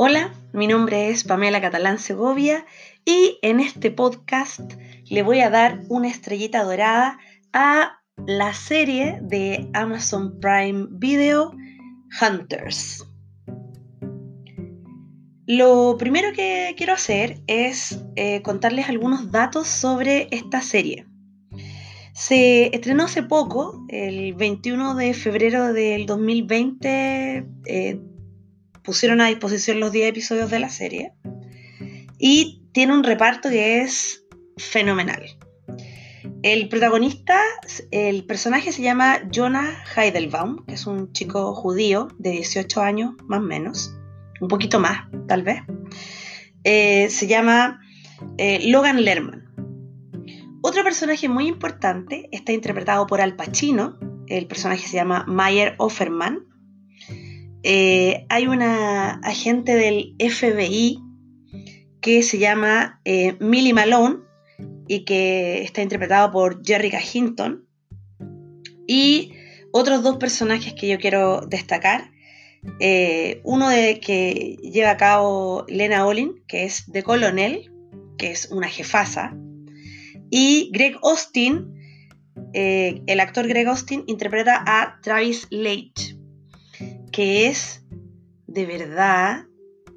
Hola, mi nombre es Pamela Catalán Segovia y en este podcast le voy a dar una estrellita dorada a la serie de Amazon Prime Video Hunters. Lo primero que quiero hacer es eh, contarles algunos datos sobre esta serie. Se estrenó hace poco, el 21 de febrero del 2020, eh, pusieron a disposición los 10 episodios de la serie y tiene un reparto que es fenomenal. El protagonista, el personaje se llama Jonah Heidelbaum, que es un chico judío de 18 años, más o menos, un poquito más, tal vez. Eh, se llama eh, Logan Lerman. Otro personaje muy importante está interpretado por Al Pacino. El personaje se llama Mayer Offerman. Eh, hay una agente del FBI que se llama Millie Malone y que está interpretado por Jerry Hinton. Y otros dos personajes que yo quiero destacar. Eh, uno de que lleva a cabo Lena Olin, que es de Colonel, que es una jefasa. Y Greg Austin, eh, el actor Greg Austin, interpreta a Travis Leitch, que es de verdad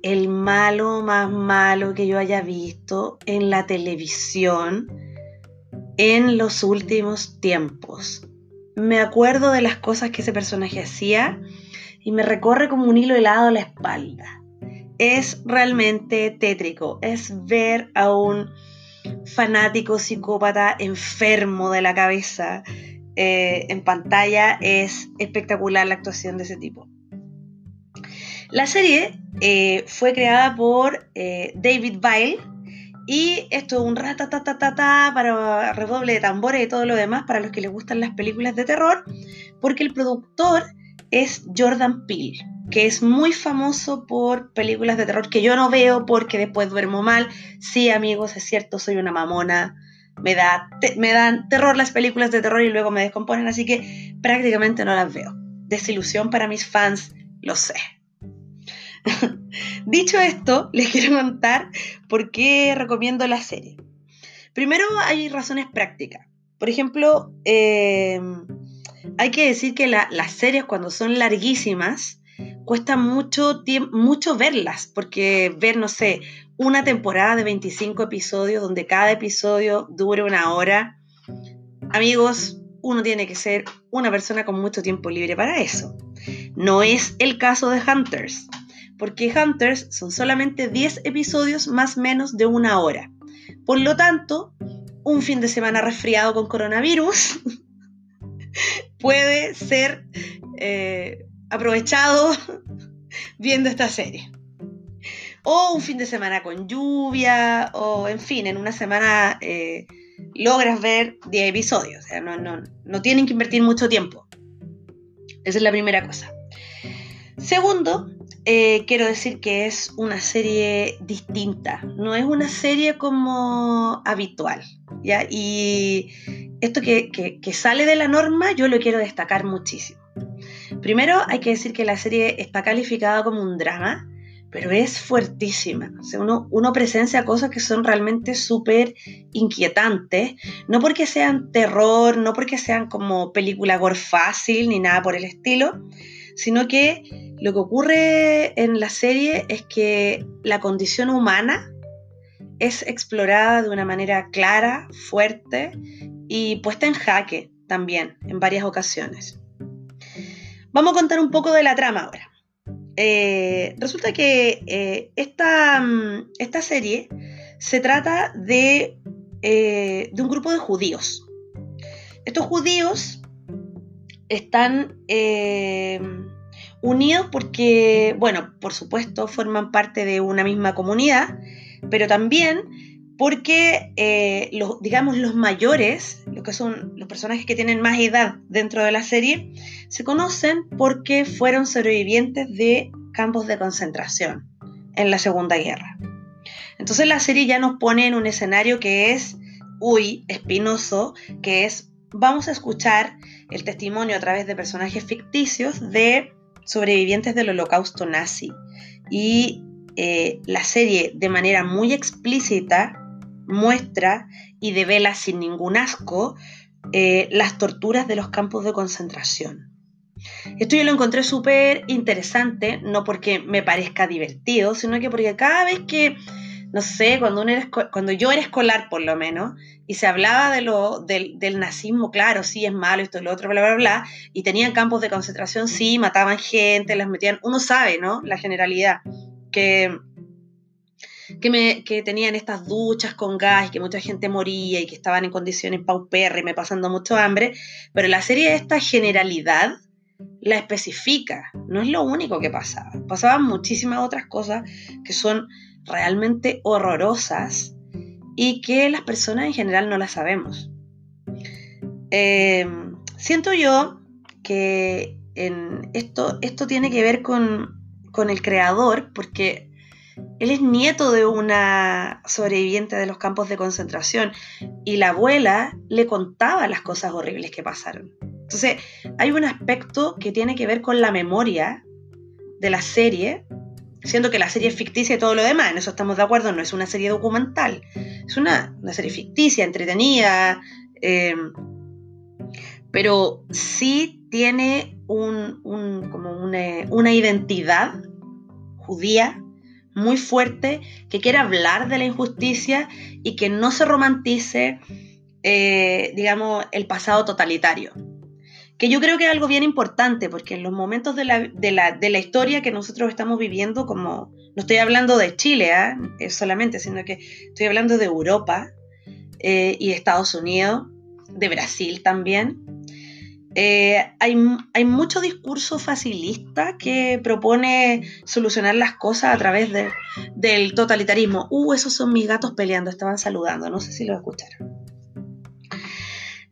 el malo más malo que yo haya visto en la televisión en los últimos tiempos. Me acuerdo de las cosas que ese personaje hacía y me recorre como un hilo helado a la espalda. Es realmente tétrico, es ver a un fanático psicópata enfermo de la cabeza eh, en pantalla. Es espectacular la actuación de ese tipo. La serie eh, fue creada por eh, David Bile y esto es un ratatatata para redoble de tambores y todo lo demás para los que les gustan las películas de terror, porque el productor es Jordan Peele, que es muy famoso por películas de terror que yo no veo porque después duermo mal. Sí, amigos, es cierto, soy una mamona. Me, da, me dan terror las películas de terror y luego me descomponen, así que prácticamente no las veo. Desilusión para mis fans, lo sé. Dicho esto, les quiero contar por qué recomiendo la serie. Primero hay razones prácticas. Por ejemplo, em, hay que decir que las series cuando son larguísimas, cuesta mucho, mucho verlas, porque ver, no sé, una temporada de 25 episodios donde cada episodio dure una hora, amigos, uno tiene que ser una persona con mucho tiempo libre para eso. No es el caso de Hunters porque Hunters son solamente 10 episodios más menos de una hora. Por lo tanto, un fin de semana resfriado con coronavirus puede ser eh, aprovechado viendo esta serie. O un fin de semana con lluvia, o en fin, en una semana eh, logras ver 10 episodios. O sea, no, no, no tienen que invertir mucho tiempo. Esa es la primera cosa. Segundo, eh, quiero decir que es una serie distinta, no es una serie como habitual. ¿ya? Y esto que, sale de la norma yo lo quiero destacar muchísimo. Primero hay que decir que la serie está calificada como un drama, pero es fuertísima. uno, uno, presencia cosas que son realmente súper inquietantes, no porque sean terror, no porque sean como película gore fácil ni nada por el estilo, sino que lo que ocurre en la serie es que la condición humana es explorada de una manera clara, fuerte y puesta en jaque también en varias ocasiones. Vamos a contar un poco de la trama ahora. Eh, resulta que eh, esta, esta, serie se trata de, eh, de, un grupo de judíos. Estos judíos están unidos porque, bueno, por supuesto, forman parte de una misma comunidad, pero también porque, eh, los, digamos, los mayores, los que son los personajes que tienen más edad dentro de la serie, se conocen porque fueron sobrevivientes de campos de concentración en la Segunda Guerra. Entonces la serie ya nos pone en un escenario que es, uy, espinoso, que es, vamos a escuchar el testimonio a través de personajes ficticios de sobrevivientes del holocausto nazi. Y eh, la serie de manera muy explícita muestra y devela sin ningún asco eh, las torturas de los campos de concentración. Esto yo lo encontré súper interesante, no porque me parezca divertido, sino que porque cada vez que, no sé, cuando, uno cuando yo era escolar por lo menos, y se hablaba de lo, del, nazismo, claro, sí es malo, esto y lo otro, bla, bla, bla, y tenían campos de concentración, sí, mataban gente, las metían, uno sabe, ¿no? La generalidad, que que, me, que tenían estas duchas con gas y que mucha gente moría y que estaban en condiciones paupérrimas, pasando mucho hambre, pero la serie de esta generalidad la especifica, no es lo único que pasaba, pasaban muchísimas otras cosas que son realmente horrorosas y que las personas en general no las sabemos. Eh, siento yo que esto, esto tiene que ver con, con el creador, porque él es nieto de una sobreviviente de los campos de concentración y la abuela le contaba las cosas horribles que pasaron. Entonces, hay un aspecto que tiene que ver con la memoria de la serie, siendo que la serie es ficticia y todo lo demás, en eso estamos de acuerdo, no es una serie documental, es una, serie ficticia, entretenida, eh, pero sí tiene un, como una, una identidad judía muy fuerte, que quiere hablar de la injusticia y que no se romantice, eh, digamos, el pasado totalitario. Que yo creo que es algo bien importante, porque en los momentos de la, historia que nosotros estamos viviendo, como no estoy hablando de Chile ¿ah? solamente, sino que estoy hablando de Europa eh, y Estados Unidos, de Brasil también, eh, hay, mucho discurso facilista que propone solucionar las cosas a través del totalitarismo. Uh, esos son mis gatos peleando, estaban saludando, no sé si lo escucharon.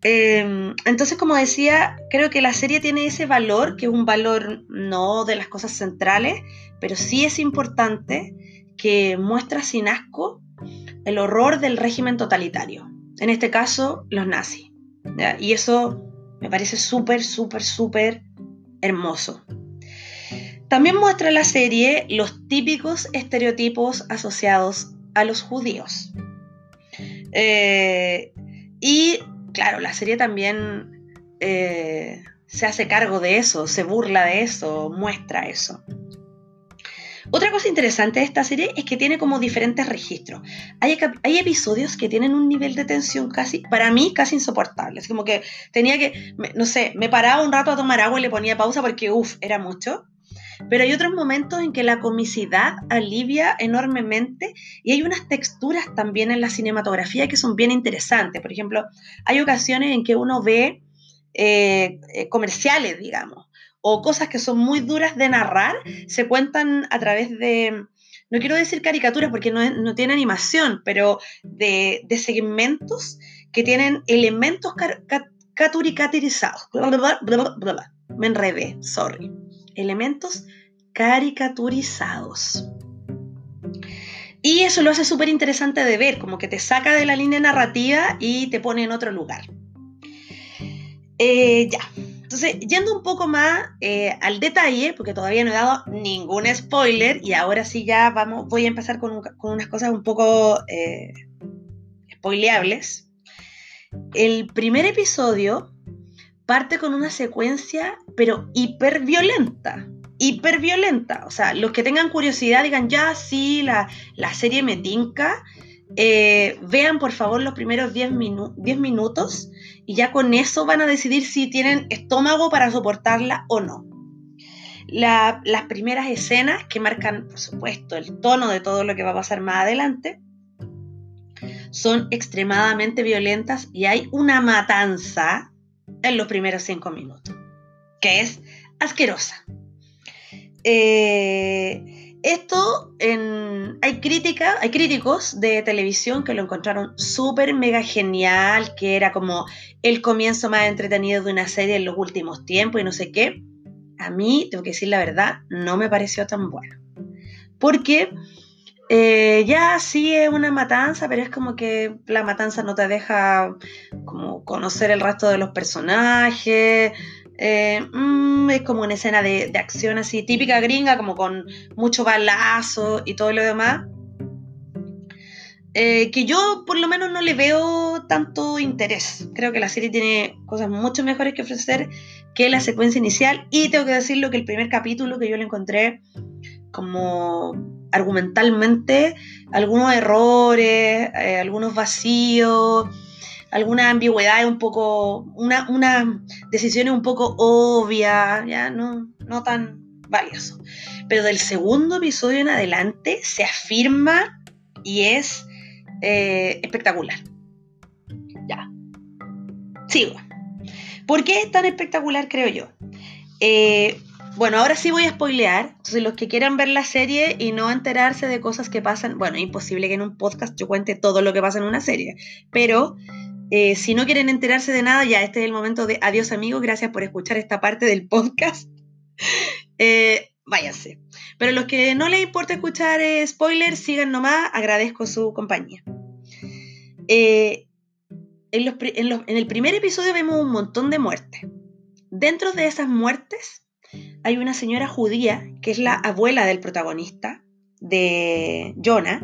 Em, entonces, como decía, creo que la serie tiene ese valor, que es un valor no de las cosas centrales, pero sí es importante que muestra sin asco el horror del régimen totalitario. En este caso, los nazis. Y eso me parece súper, súper, súper hermoso. También muestra la serie los típicos estereotipos asociados a los judíos. Eh, y claro, la serie también eh, se hace cargo de eso, se burla de eso, muestra eso. Otra cosa interesante de esta serie es que tiene como diferentes registros. Hay, hay episodios que tienen un nivel de tensión casi, para mí, casi insoportable. Es como que tenía que, no sé, me paraba un rato a tomar agua y le ponía pausa porque, uff, era mucho. Pero hay otros momentos en que la comicidad alivia enormemente y hay unas texturas también en la cinematografía que son bien interesantes. Por ejemplo, hay ocasiones en que uno ve eh, eh, comerciales, digamos, o cosas que son muy duras de narrar se cuentan a través de, no quiero decir caricaturas porque no, tiene animación, pero de, segmentos que tienen elementos caricaturizados. Me enredé, sorry. Elementos caricaturizados. Y eso lo hace súper interesante de ver, como que te saca de la línea narrativa y te pone en otro lugar. Eh, ya, entonces, yendo un poco más eh, al detalle, porque todavía no he dado ningún spoiler y ahora sí ya vamos, voy a empezar con, unas cosas un poco eh, spoileables. El primer episodio parte con una secuencia, pero hiper violenta. Hiper violenta. O sea, los que tengan curiosidad digan, ya sí, la, la serie me tinca. Eh, vean por favor los primeros 10 minutos y ya con eso van a decidir si tienen estómago para soportarla o no. las primeras escenas que marcan, por supuesto, el tono de todo lo que va a pasar más adelante, son extremadamente violentas y hay una matanza en los primeros 5 minutos, que es asquerosa. Eh, esto hay crítica, hay críticos de televisión que lo encontraron súper mega genial, que era como el comienzo más entretenido de una serie en los últimos tiempos y no sé qué. A mí, tengo que decir la verdad, no me pareció tan bueno. Porque eh, ya sí es una matanza, pero es como que la matanza no te deja como conocer el resto de los personajes. Eh, mm, es como una escena de, acción así, típica gringa, como con mucho balazo y todo lo demás. Eh, que yo por lo menos no le veo tanto interés. Creo que la serie tiene cosas mucho mejores que ofrecer que la secuencia inicial. Y tengo que decirlo que el primer capítulo que yo le encontré como argumentalmente algunos errores, eh, algunos vacíos, alguna ambigüedad un poco, una, una decisiones un poco obvias, ya no, no tan valioso. Pero del segundo episodio en adelante se afirma y es eh, espectacular. Ya. Sigo. ¿Por qué es tan espectacular, creo yo? Eh, bueno, ahora sí voy a spoilear. Entonces, los que quieran ver la serie y no enterarse de cosas que pasan, bueno, imposible que en un podcast yo cuente todo lo que pasa en una serie, pero eh, si no quieren enterarse de nada, ya este es el momento de adiós amigos, gracias por escuchar esta parte del podcast. eh, váyanse. Pero los que no les importa escuchar eh, spoilers, sigan nomás, agradezco su compañía. Eh, en, en el primer episodio vemos un montón de muertes. Dentro de esas muertes hay una señora judía que es la abuela del protagonista, de Jonah,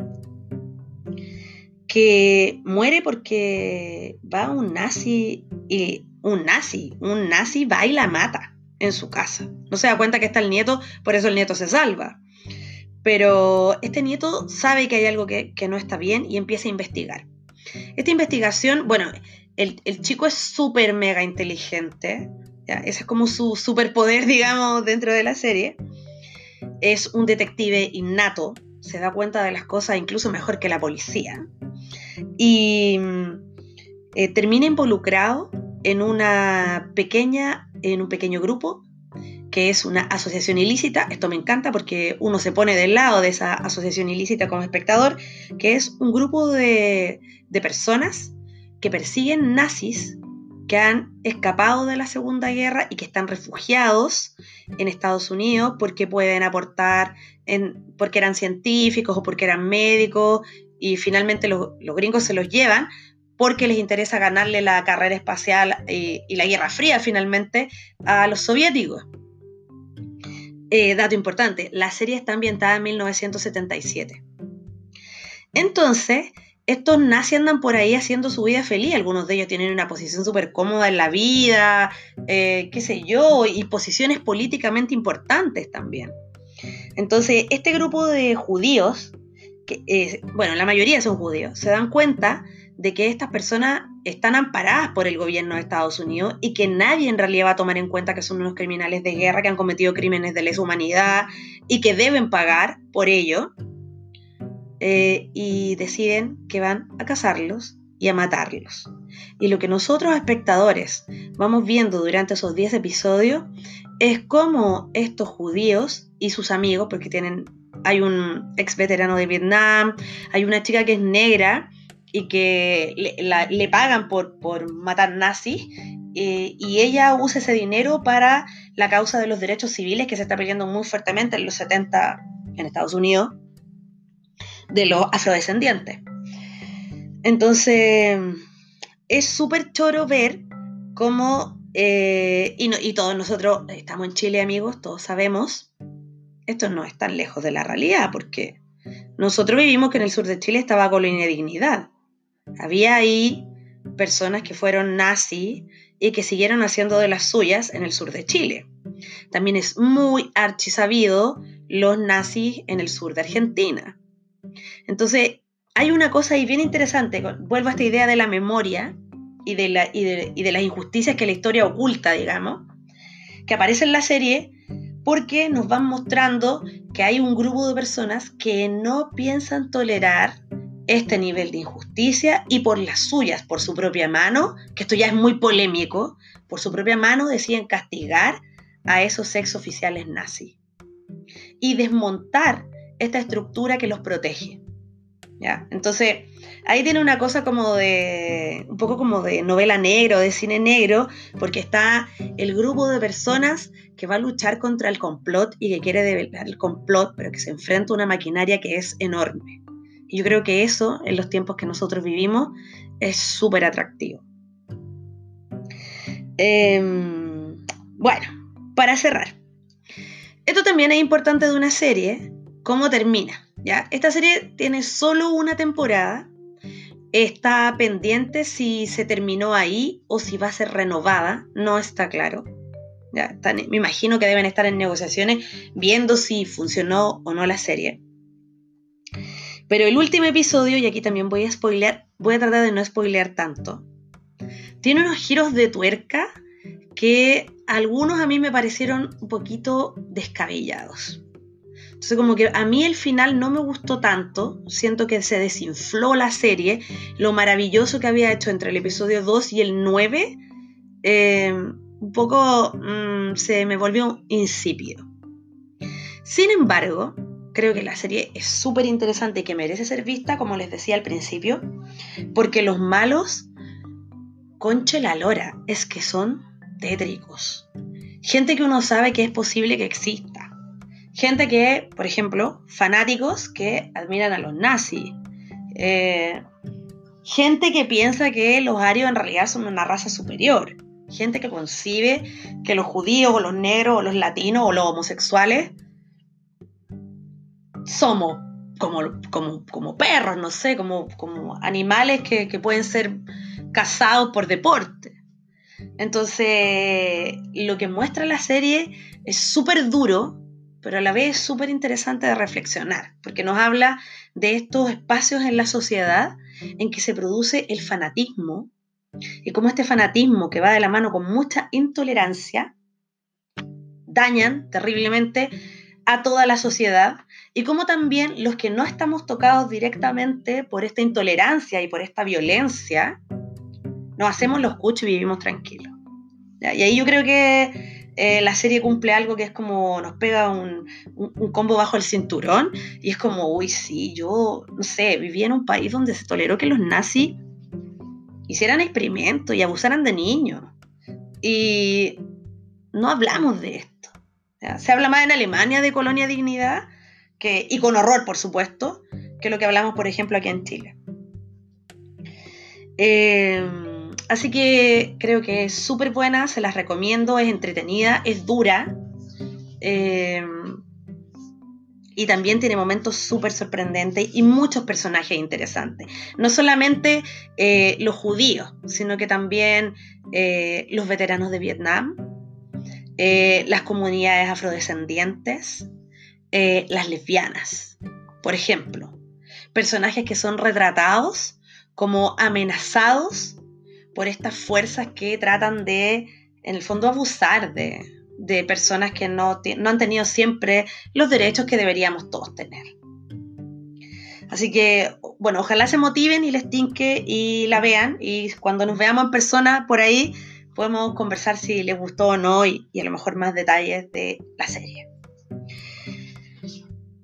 que muere porque va un nazi y un nazi, un nazi va y la mata en su casa. No se da cuenta que está el nieto, por eso el nieto se salva. Pero este nieto sabe que hay algo que, no está bien y empieza a investigar. Esta investigación, bueno, el, el chico es súper mega inteligente, ese es como su superpoder, digamos, dentro de la serie. Es un detective innato, se da cuenta de las cosas incluso mejor que la policía. Y eh, termina involucrado en una pequeña, en un pequeño grupo que es una asociación ilícita. Esto me encanta porque uno se pone del lado de esa asociación ilícita como espectador, que es un grupo de, de personas que persiguen nazis que han escapado de la Segunda Guerra y que están refugiados en Estados Unidos porque pueden aportar, en, porque eran científicos o porque eran médicos y finalmente los, gringos se los llevan porque les interesa ganarle la carrera espacial y, la Guerra Fría finalmente a los soviéticos. Eh, dato importante, la serie está ambientada en 1977. Entonces, estos nazis andan por ahí haciendo su vida feliz. Algunos de ellos tienen una posición súper cómoda en la vida, eh, qué sé yo, y posiciones políticamente importantes también. Entonces, este grupo de judíos, bueno, la mayoría son judíos, se dan cuenta de que estas personas están amparadas por el gobierno de Estados Unidos y que nadie en realidad va a tomar en cuenta que son unos criminales de guerra que han cometido crímenes de lesa humanidad y que deben pagar por ello. Eh, y deciden que van a cazarlos y a matarlos. Y lo que nosotros espectadores vamos viendo durante esos 10 episodios es cómo estos judíos y sus amigos, porque tienen, hay un ex veterano de Vietnam, hay una chica que es negra y que le, pagan por, por, matar nazis, eh, y ella usa ese dinero para la causa de los derechos civiles que se está peleando muy fuertemente en los 70 en Estados Unidos de los afrodescendientes. Entonces, es súper choro ver cómo, eh, y, todos nosotros estamos en Chile, amigos, todos sabemos, esto no es tan lejos de la realidad, porque nosotros vivimos que en el sur de Chile estaba colonia dignidad. Había ahí personas que fueron nazis y que siguieron haciendo de las suyas en el sur de Chile. También es muy archisabido los nazis en el sur de Argentina. Entonces, hay una cosa ahí bien interesante, vuelvo a esta idea de la memoria y de, la, y de, las injusticias que la historia oculta, digamos, que aparece en la serie porque nos van mostrando que hay un grupo de personas que no piensan tolerar este nivel de injusticia y por las suyas, por su propia mano, que esto ya es muy polémico, por su propia mano deciden castigar a esos ex oficiales nazis y desmontar esta estructura que los protege. Entonces, ahí tiene una cosa como de, un poco como de novela negra o de cine negro, porque está el grupo de personas que va a luchar contra el complot y que quiere develar el complot, pero que se enfrenta a una maquinaria que es enorme. Y yo creo que eso, en los tiempos que nosotros vivimos, es súper atractivo. Em, Bueno, para cerrar. Esto también es importante de una serie, cómo termina. ¿ya? Esta serie tiene solo una temporada. Está pendiente si se terminó ahí o si va a ser renovada. No está claro. Ya, me imagino que deben estar en negociaciones viendo si funcionó o no la serie. Pero el último episodio, y aquí también voy a spoilear, voy a tratar de no spoilear tanto, tiene unos giros de tuerca que algunos a mí me parecieron un poquito descabellados. Entonces como que a mí el final no me gustó tanto, siento que se desinfló la serie, lo maravilloso que había hecho entre el episodio 2 y el 9, eh, un poco mm, se me volvió insípido. Sin embargo, creo que la serie es súper interesante y que merece ser vista, como les decía al principio, porque los malos, conche la lora, es que son tétricos. Gente que uno sabe que es posible que exista. Gente que, por ejemplo, fanáticos que admiran a los nazis. Eh, gente que piensa que los arios en realidad son una raza superior. Gente que concibe que los judíos o los negros o los latinos o los homosexuales somos como, como, perros, no sé, como, como animales que, que pueden ser cazados por deporte. Entonces, lo que muestra la serie es súper duro, pero a la vez es súper interesante de reflexionar, porque nos habla de estos espacios en la sociedad en que se produce el fanatismo y cómo este fanatismo que va de la mano con mucha intolerancia dañan terriblemente a toda la sociedad y cómo también los que no estamos tocados directamente por esta intolerancia y por esta violencia, nos hacemos los cuchos y vivimos tranquilos. Y ahí yo creo que eh, la serie cumple algo que es como nos pega un, un, combo bajo el cinturón y es como, uy, sí, yo, no sé, vivía en un país donde se toleró que los nazis hicieran experimentos y abusaran de niños. Y no hablamos de esto. Se habla más en Alemania de colonia dignidad, que, y con horror, por supuesto, que lo que hablamos, por ejemplo, aquí en Chile. Eh, así que creo que es súper buena, se las recomiendo, es entretenida, es dura. Eh, y también tiene momentos súper sorprendentes y muchos personajes interesantes. No solamente eh, los judíos, sino que también los veteranos de Vietnam, eh, las comunidades afrodescendientes, eh, las lesbianas, por ejemplo. Personajes que son retratados como amenazados por estas fuerzas que tratan de, en el fondo, abusar de, personas que no, no han tenido siempre los derechos que deberíamos todos tener. Así que, bueno, ojalá se motiven y les tinque y la vean. Y cuando nos veamos en persona por ahí, podemos conversar si les gustó o no y, a lo mejor más detalles de la serie.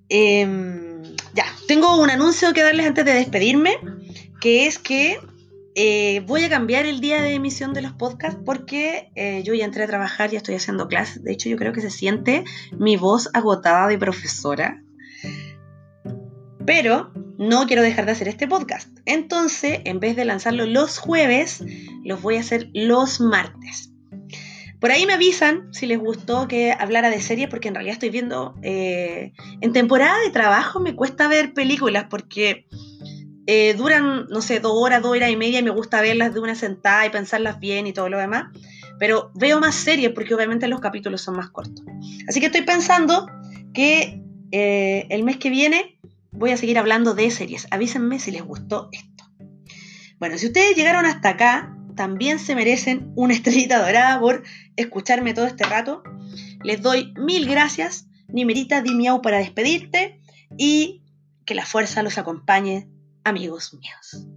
Em, ya, tengo un anuncio que darles antes de despedirme, que es que eh, voy a cambiar el día de emisión de los podcasts porque eh, yo ya entré a trabajar, ya estoy haciendo clases. De hecho, yo creo que se siente mi voz agotada de profesora. Pero no quiero dejar de hacer este podcast. Entonces, en vez de lanzarlo los jueves, los voy a hacer los martes. Por ahí me avisan si les gustó que hablara de series, porque en realidad estoy viendo... Eh, en temporada de trabajo me cuesta ver películas porque eh, duran, no sé, dos horas, dos horas y media y me gusta verlas de una sentada y pensarlas bien y todo lo demás. Pero veo más series porque obviamente los capítulos son más cortos. Así que estoy pensando que eh, el mes que viene voy a seguir hablando de series. Avísenme si les gustó esto. Bueno, si ustedes llegaron hasta acá, también se merecen una estrellita dorada por escucharme todo este rato. Les doy mil gracias. Nimerita, di miau para despedirte y que la fuerza los acompañe, amigos míos.